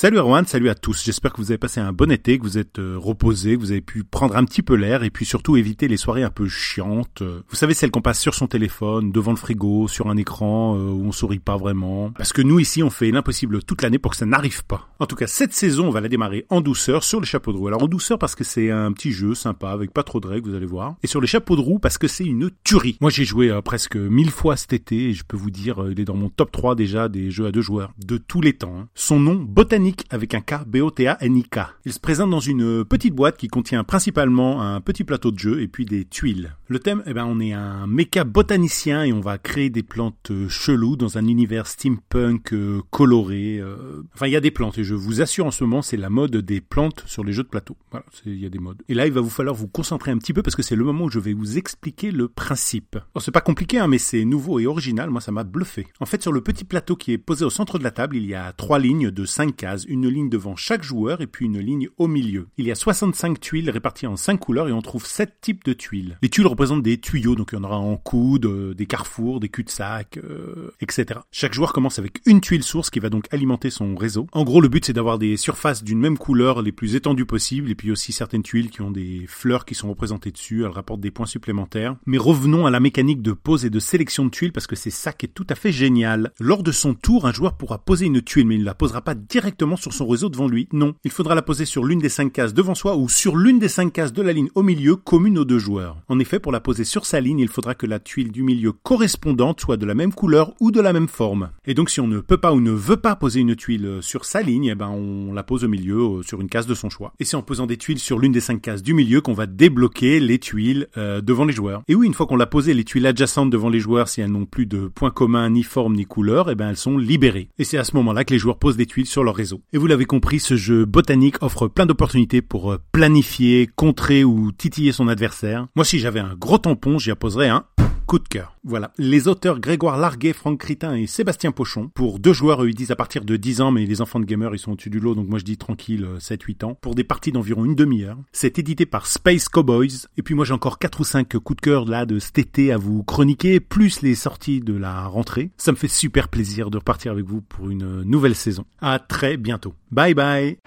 Salut Erwan, salut à tous. J'espère que vous avez passé un bon été, que vous êtes euh, reposés, que vous avez pu prendre un petit peu l'air et puis surtout éviter les soirées un peu chiantes. Vous savez celles qu'on passe sur son téléphone, devant le frigo, sur un écran euh, où on sourit pas vraiment. Parce que nous ici on fait l'impossible toute l'année pour que ça n'arrive pas. En tout cas cette saison on va la démarrer en douceur sur le chapeau de roue. Alors en douceur parce que c'est un petit jeu sympa avec pas trop de règles vous allez voir. Et sur les chapeaux de roue parce que c'est une tuerie. Moi j'ai joué euh, presque mille fois cet été et je peux vous dire il est dans mon top 3 déjà des jeux à deux joueurs de tous les temps. Hein. Son nom Botanique avec un K, B-O-T-A-N-I-K. Il se présente dans une petite boîte qui contient principalement un petit plateau de jeu et puis des tuiles. Le thème, eh ben, on est un méca botanicien et on va créer des plantes euh, cheloues dans un univers steampunk euh, coloré. Euh. Enfin, il y a des plantes et je vous assure en ce moment, c'est la mode des plantes sur les jeux de plateau. Voilà, il y a des modes. Et là, il va vous falloir vous concentrer un petit peu parce que c'est le moment où je vais vous expliquer le principe. Alors, c'est pas compliqué, hein, mais c'est nouveau et original. Moi, ça m'a bluffé. En fait, sur le petit plateau qui est posé au centre de la table, il y a trois lignes de cinq cases, une ligne devant chaque joueur et puis une ligne au milieu. Il y a 65 tuiles réparties en cinq couleurs et on trouve sept types de tuiles. Les tuiles représentent des tuyaux, donc il y en aura en coude, euh, des carrefours, des cul-de-sac, euh, etc. Chaque joueur commence avec une tuile source qui va donc alimenter son réseau. En gros, le but c'est d'avoir des surfaces d'une même couleur les plus étendues possibles et puis aussi certaines tuiles qui ont des fleurs qui sont représentées dessus, elles rapportent des points supplémentaires. Mais revenons à la mécanique de pose et de sélection de tuiles parce que c'est ça qui est tout à fait génial. Lors de son tour, un joueur pourra poser une tuile mais il ne la posera pas directement sur son réseau devant lui. Non, il faudra la poser sur l'une des cinq cases devant soi ou sur l'une des cinq cases de la ligne au milieu commune aux deux joueurs. En effet, pour la poser sur sa ligne, il faudra que la tuile du milieu correspondante soit de la même couleur ou de la même forme. Et donc si on ne peut pas ou ne veut pas poser une tuile sur sa ligne, eh ben on la pose au milieu euh, sur une case de son choix. Et c'est en posant des tuiles sur l'une des cinq cases du milieu qu'on va débloquer les tuiles euh, devant les joueurs. Et oui, une fois qu'on l'a posé les tuiles adjacentes devant les joueurs, si elles n'ont plus de points communs, ni forme, ni couleur, eh ben elles sont libérées. Et c'est à ce moment-là que les joueurs posent des tuiles sur leur réseau. Et vous l'avez compris, ce jeu botanique offre plein d'opportunités pour euh, planifier, contrer ou titiller son adversaire. Moi, si j'avais un gros tampon, j'y apposerais un coup de cœur. Voilà. Les auteurs Grégoire Larguet, Franck Critin et Sébastien Pochon. Pour deux joueurs, ils disent à partir de 10 ans, mais les enfants de gamers, ils sont au-dessus du lot, donc moi je dis tranquille, 7-8 ans. Pour des parties d'environ une demi-heure. C'est édité par Space Cowboys. Et puis moi j'ai encore 4 ou 5 coups de cœur là de cet été à vous chroniquer, plus les sorties de la rentrée. Ça me fait super plaisir de repartir avec vous pour une nouvelle saison. À très bientôt. Bye bye